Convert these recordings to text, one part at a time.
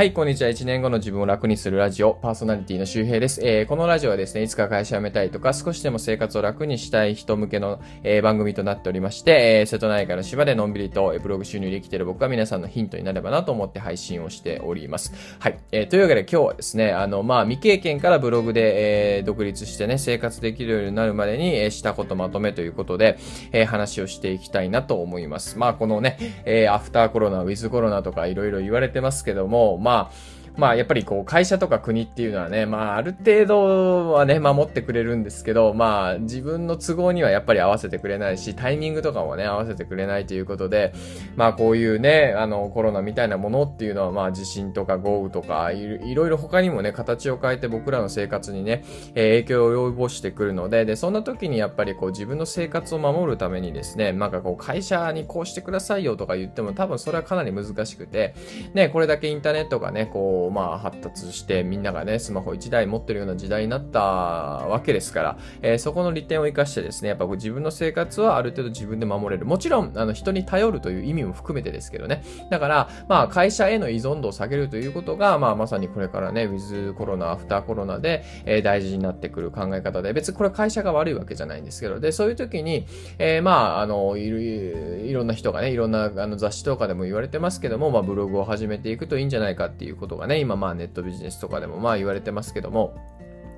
はい、こんにちは。1年後の自分を楽にするラジオ、パーソナリティの周平です。えー、このラジオはですね、いつか会社辞めたいとか、少しでも生活を楽にしたい人向けの、えー、番組となっておりまして、えー、瀬戸内海の島でのんびりと、えブログ収入できている僕は皆さんのヒントになればなと思って配信をしております。はい。え、というわけで今日はですね、あの、まあ、未経験からブログで、え、独立してね、生活できるようになるまでに、え、したことまとめということで、えー、話をしていきたいなと思います。まあ、このね、えー、アフターコロナ、ウィズコロナとかいろいろ言われてますけども、まあ、まあまあやっぱりこう会社とか国っていうのはね、まあある程度はね、守ってくれるんですけど、まあ自分の都合にはやっぱり合わせてくれないし、タイミングとかもね、合わせてくれないということで、まあこういうね、あのコロナみたいなものっていうのはまあ地震とか豪雨とかいろいろ他にもね、形を変えて僕らの生活にね、えー、影響を及ぼしてくるので、で、そんな時にやっぱりこう自分の生活を守るためにですね、なんかこう会社にこうしてくださいよとか言っても多分それはかなり難しくて、ね、これだけインターネットがね、こうまあ、発達してみんながね、スマホ1台持ってるような時代になったわけですから、えー、そこの利点を生かしてですね、やっぱ自分の生活はある程度自分で守れる。もちろん、あの、人に頼るという意味も含めてですけどね。だから、まあ、会社への依存度を下げるということが、まあ、まさにこれからね、ウィズコロナ、アフターコロナで、えー、大事になってくる考え方で、別にこれ会社が悪いわけじゃないんですけど、で、そういう時に、えー、まあ、あの、いる、いろんな人がね、いろんなあの雑誌とかでも言われてますけども、まあ、ブログを始めていくといいんじゃないかっていうことがね、ね今まあネットビジネスとかでもまあ言われてますけども、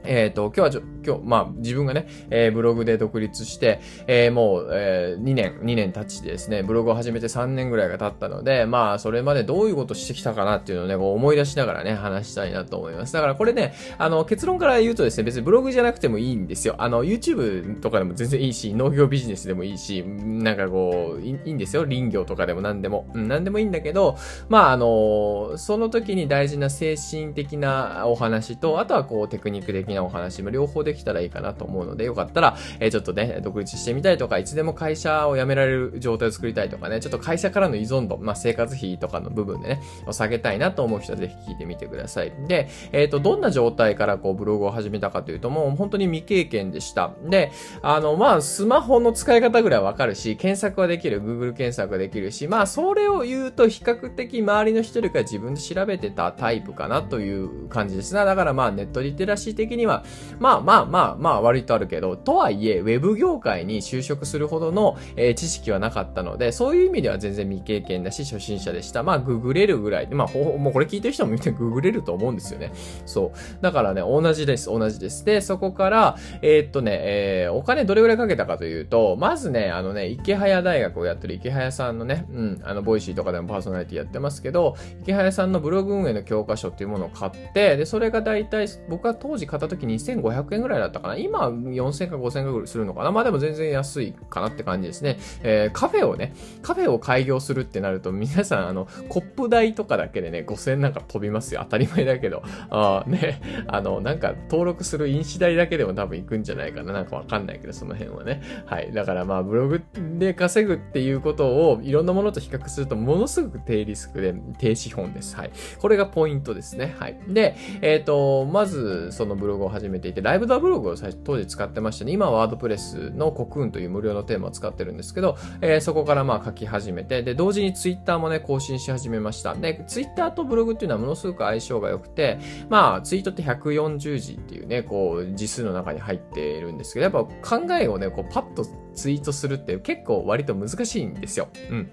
えっ、ー、と、今日はちょ、今日、まあ、自分がね、えー、ブログで独立して、えー、もう、えー、2年、2年経ちですね、ブログを始めて3年ぐらいが経ったので、まあ、それまでどういうことしてきたかなっていうのをね、こう思い出しながらね、話したいなと思います。だからこれね、あの、結論から言うとですね、別にブログじゃなくてもいいんですよ。あの、YouTube とかでも全然いいし、農業ビジネスでもいいし、なんかこう、いいんですよ。林業とかでも何でも。うん、何でもいいんだけど、まあ、あの、その時に大事な精神的なお話と、あとはこう、テクニック的なお話も両方できたらいいかなと思うので、よかったら、えー、ちょっとね、独立してみたいとか、いつでも会社を辞められる状態を作りたいとかね、ちょっと会社からの依存度、まあ、生活費とかの部分でね、を下げたいなと思う人はぜひ聞いてみてください。で、えっ、ー、と、どんな状態からこう、ブログを始めたかというと、もう本当に未経験でした。で、あの、まあ、スマホの使い方ぐらいわかるし、検索はできる、Google 検索ができるし、まあ、それを言うと比較的周りの人よりか自分で調べてたタイプかなという感じですね。だからまあ、ネットリテラシー的には、まあまあまあ、まあ、割とあるけど、とはいえ、ウェブ業界に就職するほどの、えー、知識はなかったので、そういう意味では全然未経験だし、初心者でした。まあ、ググれるぐらいで、まあ、ほ、もうこれ聞いてる人も見てググれると思うんですよね。そう。だからね、同じです、同じです。で、そこから、えー、っとね、えー、お金どれぐらいかけたかというと、まずね、あのね、イケハヤ大学をやってるイケハヤさんのね、うん、あの、 Voicy とかでもパーソナリティやってますけど、イケハヤさんのブログ運営の教科書っていうものを買って、で、それが大体、僕は当時買った時2500円ぐらいだったかな。今、4000か5000かぐらいするのかなまあでも全然安いかなって感じですね。えー、カフェをね、カフェを開業するってなると、皆さん、あの、コップ代とかだけでね、5000なんか飛びますよ。当たり前だけど。あね、あの、なんか登録する印紙代だけでも多分行くんじゃないかな。なんかわかんないけど、その辺はね。はい。だからまあ、ブログで稼ぐっていうことをいろんなものと比較すると、ものすごく低リスクで低資本です。はい。これがポイントですね。はい。で、えっ、ー、と、まず、そのブログを始めていて、ライブドアブログを当時使ってましたね。今はワードプレスのコクーンという無料のテーマを使ってるんですけど、えー、そこからまあ書き始めて、で、同時にツイッターもね、更新し始めました。で、ツイッターとブログっていうのはものすごく相性が良くて、まあ、ツイートって140字っていうね、こう、字数の中に入っているんですけど、やっぱ考えをね、こう、パッとツイートするって結構割と難しいんですよ。うん。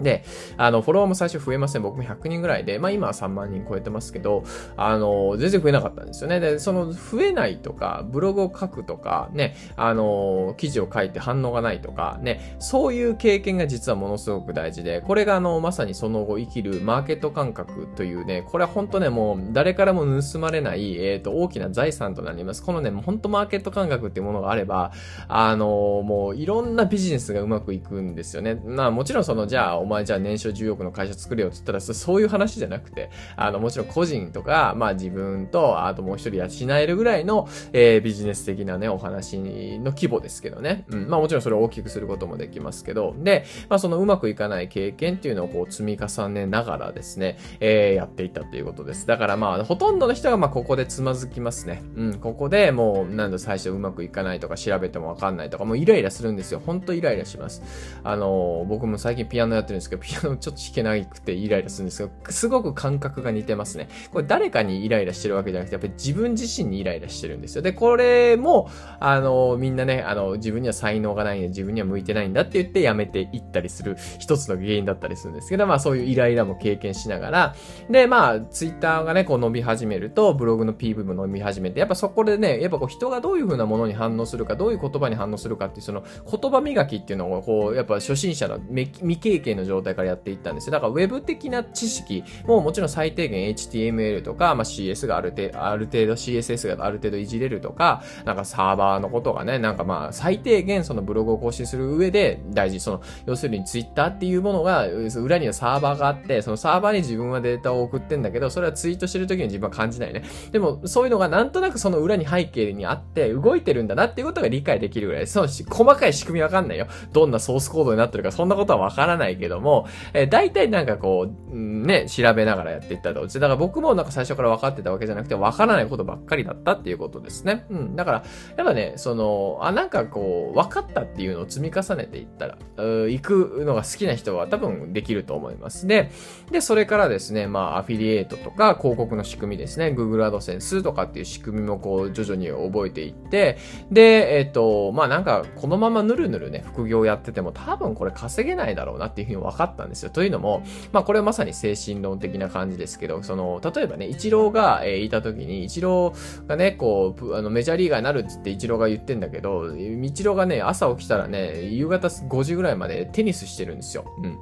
で、あの、フォロワーも最初増えません。僕も100人ぐらいで、まあ今は3万人超えてますけど、あの、全然増えなかったんですよね。で、その増えないとか、ブログを書くとか、ね、あの、記事を書いて反応がないとか、ね、そういう経験が実はものすごく大事で、これがあの、まさにその後生きるマーケット感覚というね、これは本当ね、もう誰からも盗まれない、えっ、ー、と、大きな財産となります。このね、本当マーケット感覚っていうものがあれば、あの、もういろんなビジネスがうまくいくんですよね。まあもちろんその、じゃあ、お前じゃあ年商10億の会社作れよって言ったら、そういう話じゃなくて、あの、もちろん個人とか、まあ自分と、あともう一人養えるぐらいの、えー、ビジネス的なね、お話の規模ですけどね。うん。まあもちろんそれを大きくすることもできますけど、で、まあそのうまくいかない経験っていうのをこう積み重ねながらですね、えー、やっていったということです。だからまあ、ほとんどの人がまあここでつまずきますね。うん。ここでもう、なんだ最初うまくいかないとか調べてもわかんないとか、もうイライラするんですよ。ほんとイライラします。あの、僕も最近ピアノやってるんですけど、ピアノちょっと弾けなくてイライラするんですけど、すごく感覚が似てますね。これ誰かにイライラしてるわけじゃなくて、やっぱり自分自身にイライラしてるんですよ。で、これも、あの、みんなね、あの、自分には才能がないんで、自分には向いてないんだって言ってやめていったりする一つの原因だったりするんですけど、まあそういうイライラも経験しながら、で、まあ、ツイッターがね、こう伸び始めると、ブログの PV も伸び始めて、やっぱそこでね、やっぱこう人がどういう風なものに反応するか、どういう言葉に反応するかっていう、その言葉磨きっていうのを、こう、やっぱ初心者の未経験の状態からやっていったんですよ。だから Web 的な知識ももちろん最低限 HTML とか、まあ CS がある程度、ある程度 CSS がある程度いじれるとか、なんかサーバーのことがね、なんかまあ最低限そのブログを更新する上で大事。その、要するに Twitter っていうものが、裏にはサーバーがあって、そのサーバーに自分はデータを送ってんだけど、それはツイートしてる時に自分は感じないね。でも、そういうのがなんとなくその裏に背景にあって動いてるんだなっていうことが理解できるぐらい、その細かい仕組みわかんないよ。どんなソースコードになってるか、そんなことはわからないけども、えー、大体なんかこう、ね、調べながらやっていったと。だから僕もなんか最初から分かってたわけじゃなくて、わからないことばっかりだったっていうことですね。うん。だから、やっぱね、その、あ、なんかこう、分かったっていうのを積み重ねていったら、う行くのが好きな人は多分できると思います。で、で、それからですね、まあ、アフィリエイトとか広告の仕組みですね、Google AdSense とかっていう仕組みもこう、徐々に覚えていって、で、えっ、ー、と、まあなんか、このままぬるぬるね、副業やってても多分これ稼げないだろうなっていうふうに分かったんですよ。というのも、まあこれはまさに精神論的な感じですけど、その、例えばね、イチローが、え、いた時に、イチローがね、こう、あの、メジャーリーガーになるって言ってイチローが言ってんだけど、イチローがね、朝起きたらね、夕方5時ぐらいまでテニスしてるんですよ。うん。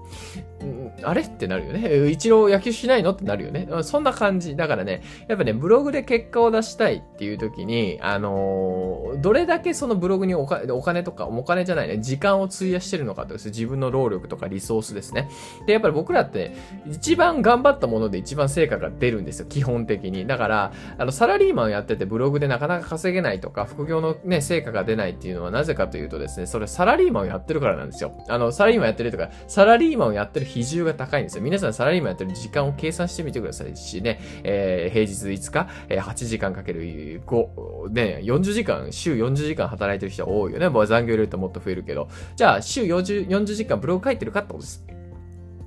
あれってなるよね。イチロー野球しないのってなるよね。そんな感じ。だからね、やっぱね、ブログで結果を出したいっていう時に、あのー、どれだけそのブログにお金お金とか、お金じゃないね、時間を費やしてるのかとです自分の労力とかリソースですね。で、やっぱり僕らって、一番頑張ったもので一番成果が出るんですよ、基本的に。だから、あの、サラリーマンやっててブログでなかなか稼げないとか、副業のね、成果が出ないっていうのはなぜかというとですね、それサラリーマンをやってるからなんですよ。あの、サラリーマンやってるとか、サラリーマンをやってる比重が高いんですよ。皆さんサラリーマンやってる時間を計算してみてくださいしね、えー、平日5日、えー、8時間かける5、ね、40時間、週40時間働いてる人多いよね。もう残業入れるともっと増えるけど。じゃあ、週40、40時間ブログ書いてるかってことです。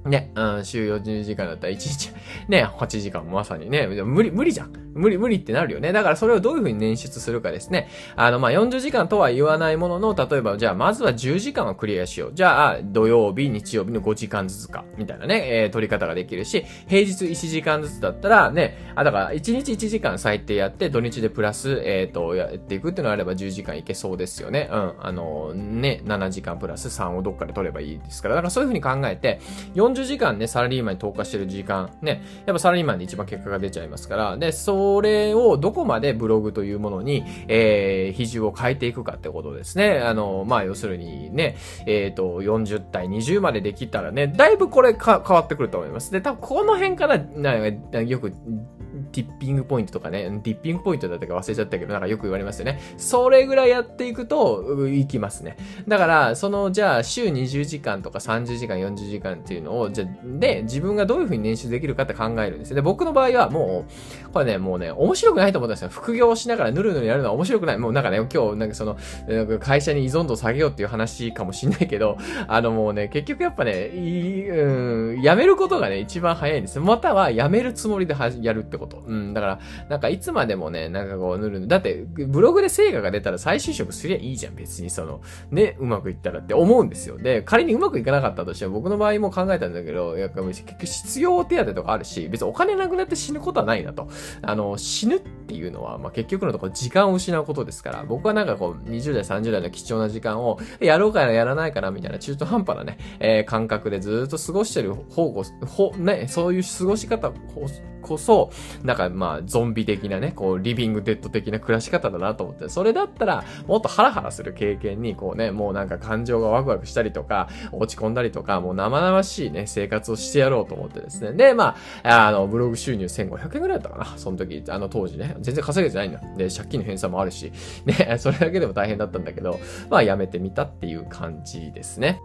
ね、うん、週40時間だったら1日、ね、8時間まさにね、無理、無理じゃん。無理、無理ってなるよね。だからそれをどういうふうに捻出するかですね。あの、ま、40時間とは言わないものの、例えば、じゃあ、まずは10時間をクリアしよう。じゃあ、土曜日、日曜日の5時間ずつか、みたいなね、えー、取り方ができるし、平日1時間ずつだったら、ね、あ、だから、1日1時間最低やって、土日でプラス、えっ、ー、と、やっていくっていうのがあれば10時間いけそうですよね。うん。あの、ね、7時間プラス3をどっかで取ればいいですから。だからそういうふうに考えて、40時間ね、サラリーマンに投下してる時間、ね、やっぱサラリーマンで一番結果が出ちゃいますから、で、それをどこまでブログというものに、えー、比重を変えていくかってことですね。あの、まあ、要するにね、えっ、ー、と、40対20までできたらね、だいぶこれか変わってくると思います。で、多分この辺から、なよく、ティッピングポイントとかね、ティッピングポイントだったか忘れちゃったけど、なんかよく言われますよね。それぐらいやっていくと、いきますね。だから、その、じゃあ、週20時間とか30時間、40時間っていうのを、じゃ、で、自分がどういうふうに練習できるかって考えるんですよ。で、僕の場合はもう、これね、もうね、面白くないと思ったんですよ。副業しながらぬるぬるやるのは面白くない。もうなんかね、今日、なんかその、会社に依存度を下げようっていう話かもしんないけど、あのもうね、結局やっぱね、いうん、やめることがね、一番早いんですまたは、やめるつもりではやるってこと。うん、だから、なんかいつまでもね、なんかこう、ぬるぬる。だって、ブログで成果が出たら再就職すりゃいいじゃん、別にその、ね、うまくいったらって思うんですよ。で、仮にうまくいかなかったとしても、僕の場合も考えたんだけど、やっぱ結局必要手当とかあるし、別にお金なくなって死ぬことはないなと。あの、死ぬっていうのは、まあ、結局のところ時間を失うことですから、僕はなんかこう、20代、30代の貴重な時間を、やろうかな、やらないかな、みたいな中途半端なね、えー、感覚でずっと過ごしてる方が、ほ、ね、そういう過ごし方こそ、なんかまあ、ゾンビ的なね、こう、リビングデッド的な暮らし方だなと思って、それだったら、もっとハラハラする経験に、こうね、もうなんか感情がワクワクしたりとか、落ち込んだりとか、もう生々しいね、生活をしてやろうと思ってですね。で、まあ、あの、ブログ収入1500円ぐらいだったかな、その時、あの当時ね、全然稼げてないんだ。で、借金の返済もあるし、ね、それだけでも大変だったんだけど、まあ、やめてみたっていう感じですね。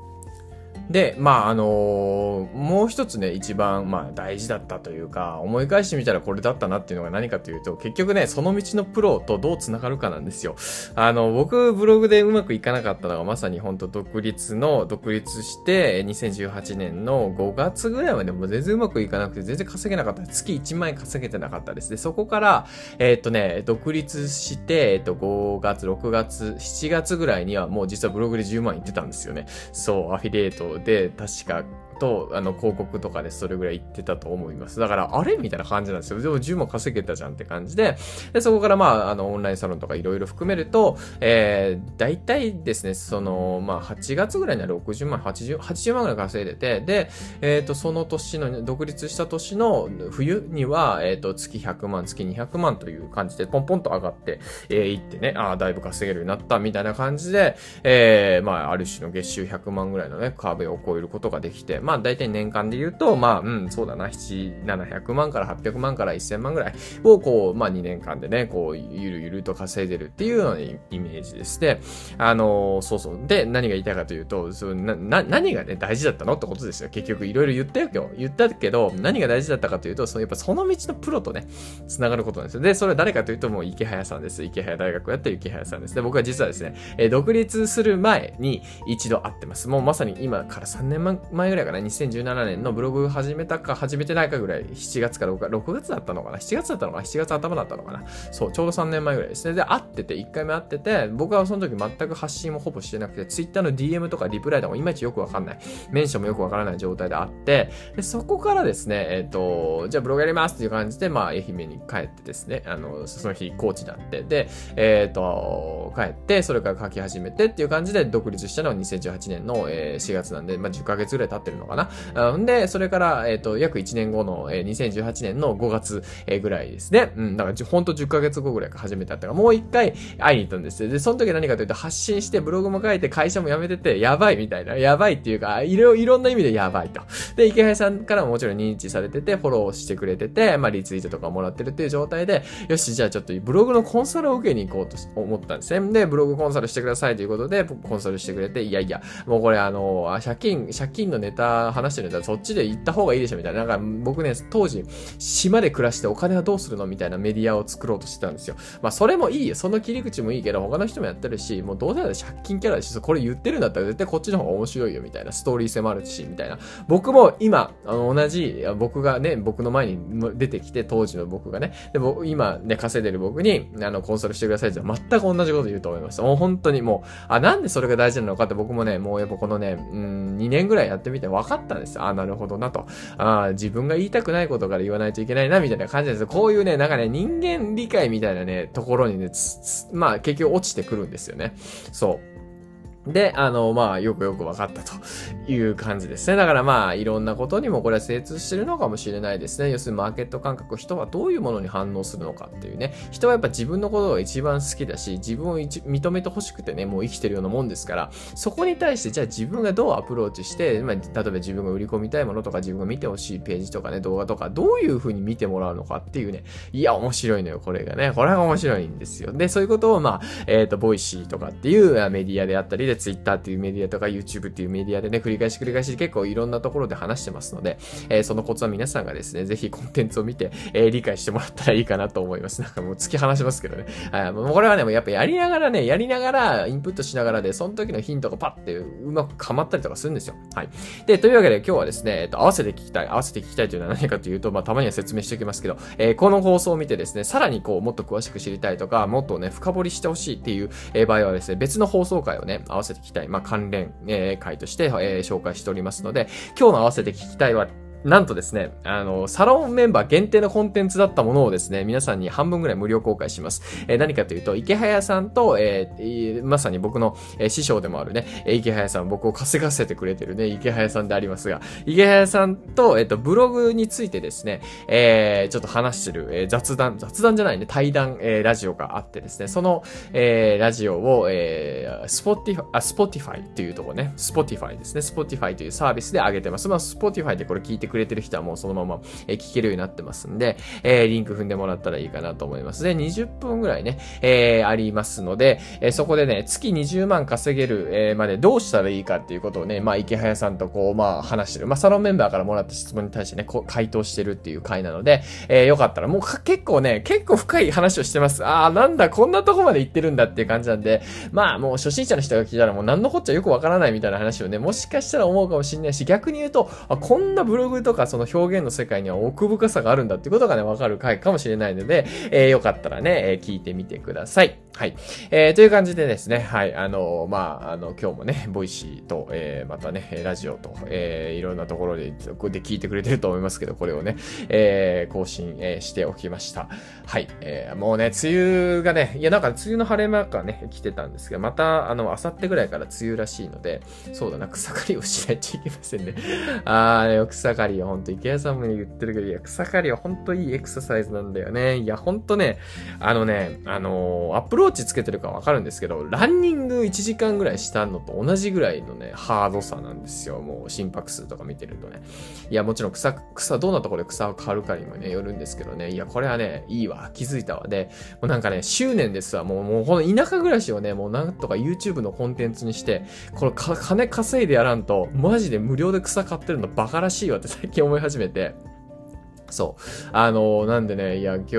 で、まあ、あのー、もう一つね、一番、まあ、大事だったというか、思い返してみたらこれだったなっていうのが何かというと、結局ね、その道のプロとどう繋がるかなんですよ。あの、僕、ブログでうまくいかなかったのが、まさに本当独立の、独立して、2018年の5月ぐらいまでも全然うまくいかなくて、全然稼げなかった。月1万円稼げてなかったです。で、そこから、えー、っとね、独立して、えっと、5月、6月、7月ぐらいにはもう実はブログで10万いってたんですよね。そう、アフィリエイトで、確かと、あの、広告とかでそれぐらい言ってたと思います。だから、あれ？みたいな感じなんですよ。でも10も稼げたじゃんって感じで、で、そこからまあ、あの、オンラインサロンとかいろいろ含めると、えー、大体ですね、その、まあ、8月ぐらいには60万、80、80万ぐらい稼いでて、で、えっ、ー、と、その年の、独立した年の冬には、えっ、ー、と、月100万、月200万という感じで、ポンポンと上がって、えー、いってね、ああ、だいぶ稼げるようになった、みたいな感じで、えー、まあ、ある種の月収100万ぐらいのね、壁を超えることができて、まあ大体年間で言うと、まあ、うん、そうだな、7、700万から800万から1000万ぐらいを、こう、まあ、2年間でね、こう、ゆるゆると稼いでるっていうようなイメージですで、あの、そうそう。で、何が言いたいかというと、そな、な、何がね、大事だったのってことですよ。結局、いろいろ言ったよ、今日。言ったけど、何が大事だったかというと、そのやっぱその道のプロとね、繋がることなんですよ。で、それは誰かというと、もう池早さんです。池早大学をやった池早さんです。で、僕は実はですね、え、独立する前に一度会ってます。もうまさに今から3年前ぐらいかな、2017年のブログ始めたか始めてないかぐらい、7月か6月、6月だったのかな ?7 月だったのかな ?7 月頭だったのかな？そう、ちょうど3年前ぐらいですね。で、会ってて、1回目会ってて、僕はその時全く発信もほぼしてなくて、Twitter の DM とかリプライとかもいまいちよくわかんない。メンションもよくわからない状態であって、で、そこからですね、えっ、ー、と、じゃあブログやりますっていう感じで、まあ、愛媛に帰ってですね、あの、その日、コーチだって、で、えっ、ー、と、帰って、それから書き始めてっていう感じで独立したのは2018年の、え4月なんで、まあ、10ヶ月ぐらい経ってるのかな？んで、それから、えっ、ー、と、約1年後の、えー、2018年の5月、えー、ぐらいですね。うん、だからほんと10ヶ月後ぐらいから始めたってか、もう一回会いに行ったんですよ。で、その時何かというと発信してブログも書いて会社も辞めてて、やばいみたいな、やばいっていうか、いろ、いろんな意味でやばいと。で、池原さんからももちろん認知されてて、フォローしてくれてて、まあ、リツイートとかもらってるっていう状態で、よし、じゃあちょっとブログのコンサルを受けに行こうと思ったんですね。で、ブログコンサルしてくださいということで、コンサルしてくれて、いやいや、もうこれあの、借金、借金のネタ話してるんだったらそっちで行った方がいいでしょみたいな。なんか僕ね、当時、島で暮らしてお金はどうするのみたいなメディアを作ろうとしてたんですよ。まあ、それもいいよ。その切り口もいいけど、他の人もやってるし、もうどうせなら借金キャラだし、これ言ってるんだったら絶対こっちの方が面白いよ、みたいな。ストーリー性もあるし、みたいな。僕も今、あの、同じ、僕がね、僕の前に出てきて、当時の僕がね、で、僕、今ね、稼いでる僕に、あの、コンサルしてくださいって全く同じこと言うと思います。もう本当にもう、あ、なんでそれが大事なのかって僕もね、もうやっぱこのね、うん、2年ぐらいやってみて分かったんですよ。あ、なるほどなと。あ自分が言いたくないことから言わないといけないな、みたいな感じですこういうね、なんかね、人間理解みたいなね、ところにね、まあ結局落ちてくるんですよね。そう。で、あの、まあ、よくよく分かったという感じですね。だからまあ、いろんなことにもこれは精通してるのかもしれないですね。要するにマーケット感覚、人はどういうものに反応するのかっていうね。人はやっぱ自分のことが一番好きだし、自分を認めてほしくてね、もう生きてるようなもんですから、そこに対して、じゃあ自分がどうアプローチして、まあ、例えば自分が売り込みたいものとか、自分が見てほしいページとかね、動画とか、どういう風に見てもらうのかっていうね。いや、面白いのよ、これがね。これが面白いんですよ。で、そういうことを、まあ、えっ、ー、と、 Voicy とかっていうメディアであったりで、ツイッターっていうメディアとか YouTube っていうメディアでね、繰り返し繰り返し結構いろんなところで話してますので、えー、そのコツは皆さんがですね、ぜひコンテンツを見て、えー、理解してもらったらいいかなと思います。なんかもう突き放しますけどね。あもうこれはね、もうやっぱやりながらね、やりながら、インプットしながらで、その時のヒントがパッてうまくかまったりとかするんですよ。はい。で、というわけで今日はですね、えっと、合わせて聞きたい、合わせて聞きたいというのは何かというと、まあ、たまには説明しておきますけど、えー、この放送を見てですね、さらにこう、もっと詳しく知りたいとか、もっとね、深掘りしてほしいっていう、え場合はですね、別の放送回をね、合わわせて聞きたい、まあ、関連、えー、回として、えー、紹介しておりますので、今日の合わせて聞きたいはなんとですね、あの、サロンメンバー限定のコンテンツだったものをですね、皆さんに半分ぐらい無料公開します。えー、何かというと、イケハヤさんと、えー、まさに僕の、えー、師匠でもあるね、イケハヤさん、僕を稼がせてくれてるね、イケハヤさんでありますが、イケハヤさんと、えっ、と、ブログについてですね、えちょっと話してる、え雑談、雑談じゃないね、対談、えラジオがあってですね、その、えラジオを、え、スポティファ、あ、 Spotify っていうとこね、 Spotify ですね、 Spotify というサービスで上げてます。まあ、 Spotify でこれ聞いてくれてる人はもうそのまま、え、聞けるようになってますんで、え、リンク踏んでもらったらいいかなと思います。で、20分ぐらいね、え、ありますので、え、そこでね、月20万稼げる、え、までどうしたらいいかっていうことをね、まあ、池早さんとこう、まあ、話してる。まあ、サロンメンバーからもらった質問に対してね、こう回答してるっていう回なので、え、よかったら、もう結構ね、結構深い話をしてます。ああ、なんだ、こんなとこまで行ってるんだっていう感じなんで、まあ、もう初心者の人が聞いたらもう何のこっちゃよくわからないみたいな話をね、もしかしたら思うかもしれないし、逆に言うと、あこんなブログとかその表現の世界には奥深さがあるんだってことがね、わかる回かもしれないので、えー、よかったらね、えー、聞いてみてください。はい。えー、という感じでですね、はい、あのー、まあ、あの、今日もね、 Voicy と、えー、またね、ラジオと、えー、いろんなところで、こで聞いてくれてると思いますけど、これをね、えー、更新、えー、しておきました。はい。えー、もうね、梅雨がね、いや、なんか梅雨の晴れ間がね、来てたんですけど、また、あの、あさってぐらいから梅雨らしいので、そうだな、草刈りをしないといけませんね。あー、ね、草刈りはほんと、イケハヤさんも言ってるけど、いや、草刈りはほんといいエクササイズなんだよね。いや、ほんとね、あのね、あのー、アプローチつけてるかわかるんですけど、ランニング1時間ぐらいしたのと同じぐらいのね、ハードさなんですよ。もう心拍数とか見てるとね。いや、もちろん草、草、どんなところで草を刈るかにもね、よるんですけどね。いや、これはね、いいわ。気づいたわ。で、もうなんかね、執念ですわ。もう、もうこの田舎暮らしをね、もうなんとか YouTube のコンテンツにして、これ金稼いでやらんと、マジで無料で草買ってるのバカらしいわって最近思い始めて。そう。あの、なんでね、いや、今日、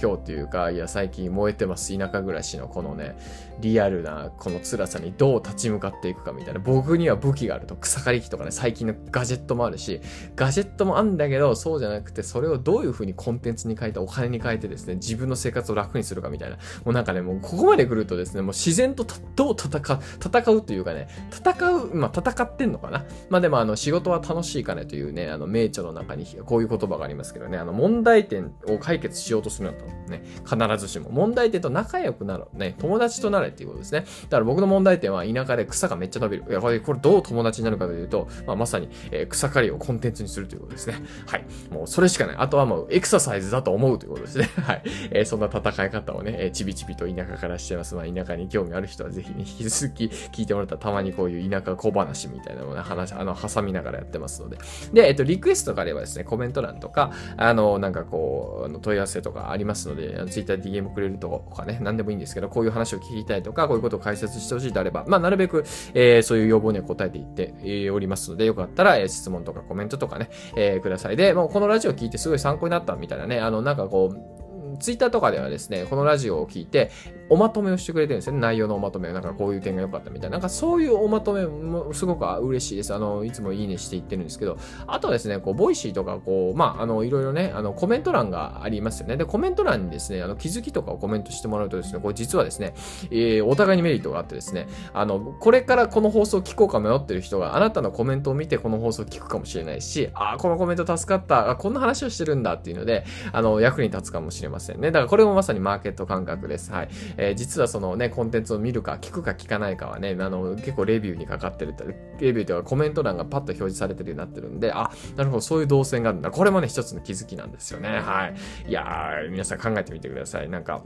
今日っていうか、いや、最近燃えてます。田舎暮らしのこのね、リアルなこの辛さにどう立ち向かっていくかみたいな。僕には武器があると。草刈り機とかね、最近のガジェットもあるし、ガジェットもあんだけど、そうじゃなくて、それをどういう風にコンテンツに変えて、お金に変えてですね、自分の生活を楽にするかみたいな。もうなんかね、もうここまで来るとですね、もう自然とどう戦う、戦うというかね、戦う、まあ戦ってんのかな。まあでもあの、仕事は楽しいかねというね、あの、名著の中にこういう言葉がありますけどね、あの、問題点を解決しようとするんだとね、必ずしも。問題点と仲良くなる。ね、友達となるれっていうことですね。だから僕の問題点は田舎で草がめっちゃ伸びる。いや、これ、これどう友達になるかというと、まあ、まさに、え、草刈りをコンテンツにするということですね。はい。もうそれしかない。あとはもうエクササイズだと思うということですね。はい。えー、そんな戦い方をね、えー、ちびちびと田舎からしてます。まあ、田舎に興味ある人はぜひね、引き続き聞いてもらったらたまにこういう田舎小話みたいなのをね、話、あの、挟みながらやってますので。で、えっと、リクエストがあればですね、コメント欄とか、あの、なんかこう、あの問い合わせとかありますので、ツイッター DM くれるとかね、何でもいいんですけど、こういう話を聞きたいとか、こういうことを解説してほしいであれば、まあ、なるべく、えー、そういう要望には答えていって、おりますので、よかったら、えー、質問とかコメントとかね、えー、ください。で、もうこのラジオ聞いてすごい参考になったみたいなね、あの、なんかこう、ツイッターとかではですね、このラジオを聞いて、おまとめをしてくれてるんですよね。内容のおまとめ。なんかこういう点が良かったみたいな。なんかそういうおまとめもすごく嬉しいです。あの、いつもいいねしていってるんですけど、あとはですね、こう、 Voicy とか、こう、まあ、あの、いろいろね、あの、コメント欄がありますよね。で、コメント欄にですね、あの、気づきとかをコメントしてもらうとですね、これ実はですね、えー、お互いにメリットがあってですね、あの、これからこの放送聞こうか迷ってる人があなたのコメントを見てこの放送聞くかもしれないし、ああ、このコメント助かった、あ、こんな話をしてるんだっていうので、あの、役に立つかもしれませんね。だからこれもまさにマーケット感覚です。はい。えー、実はそのね、コンテンツを見るか聞くか聞かないかはね、あの、結構レビューにかかってる、レビューというかコメント欄がパッと表示されてるようになってるんで、あ、なるほど、そういう動線があるんだ。これもね、一つの気づきなんですよね。はい。いやー、皆さん考えてみてください。なんか、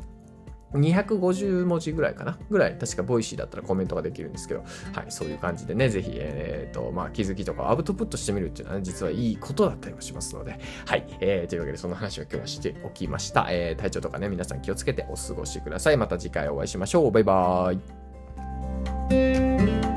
250文字ぐらいかなぐらい、確か Voicy だったらコメントができるんですけど、はい、そういう感じでね、ぜひ、えっ、ー、と、まあ、気づきとかアウトプットしてみるっていうのはね、実はいいことだったりもしますので、はい、えー、というわけでその話を今日はしておきました。えー、体調とかね、皆さん気をつけてお過ごしください。また次回お会いしましょう。バイバーイ。